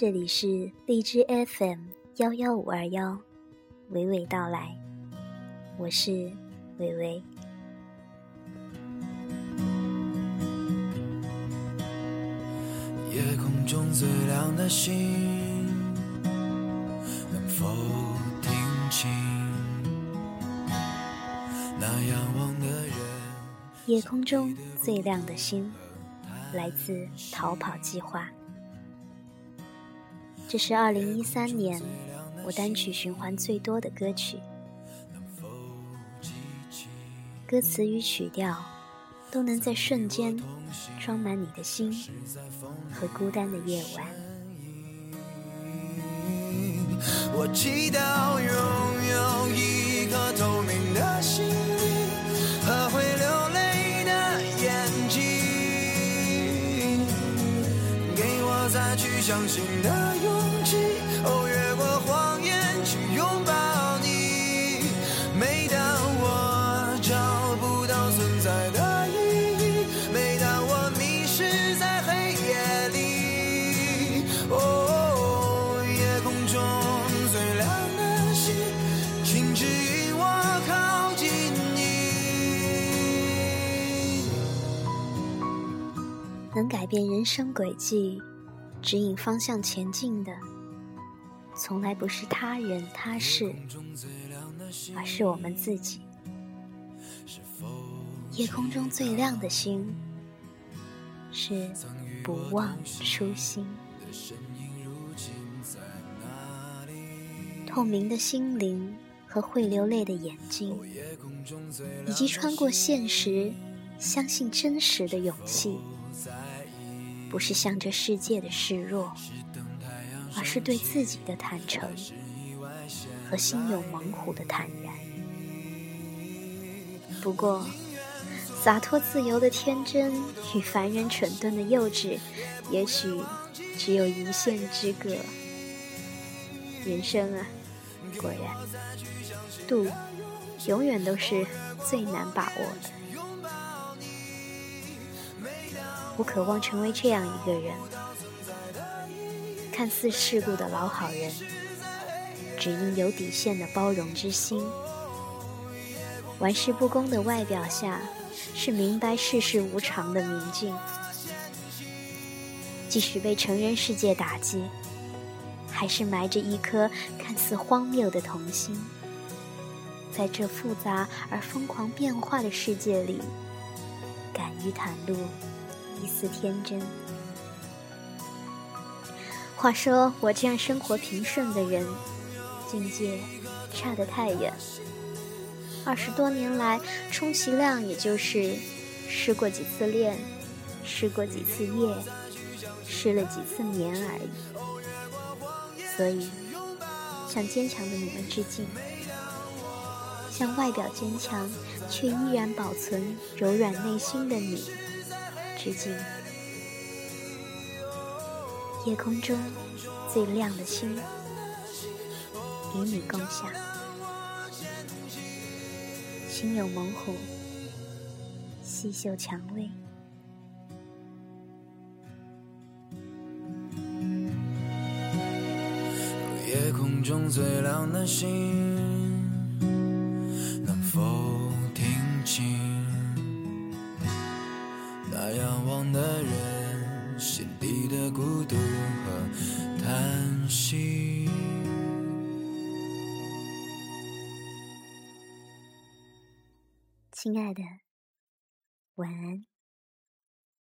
这里是荔枝 FM 幺幺五二幺，娓娓道来，我是娓娓。夜空中最亮的星，能否听清那仰望的人？夜空中最亮的星，来自逃跑计划。这是二零一三年我单曲循环最多的歌曲，歌词与曲调都能在瞬间装满你的心和孤单的夜晚。我祈祷去相信的勇气。哦，越过谎言去拥抱你。每当我找不到存在的意义，每当我迷失在黑夜里，哦，夜空中最亮的星，请指引我靠近你。能改变人生轨迹、指引方向前进的，从来不是他人他事，而是我们自己。夜空中最亮的星，是不忘初心。透明的心灵和会流泪的眼睛，以及穿过现实、相信真实的勇气，不是向着世界的示弱，而是对自己的坦诚和心有猛虎的坦然。不过，洒脱自由的天真与凡人蠢钝的幼稚，也许只有一线之隔。人生啊，果然，度永远都是最难把握的。我渴望成为这样一个人，看似世故的老好人，只因有底线的包容之心。玩世不恭的外表下，是明白世事无常的明镜。即使被成人世界打击，还是埋着一颗看似荒谬的童心。在这复杂而疯狂变化的世界里，敢于袒露一丝天真。话说，我这样生活平顺的人，境界差得太远。二十多年来，充其量也就是失过几次恋，失过几次夜，失了几次眠而已。所以，向坚强的你们致敬，向外表坚强却依然保存柔软内心的你致敬。夜空中最亮的星，与你共享。心有猛虎，细嗅蔷薇。夜空中最亮的星，那仰望的人心底的孤独和叹息？亲爱的，晚安。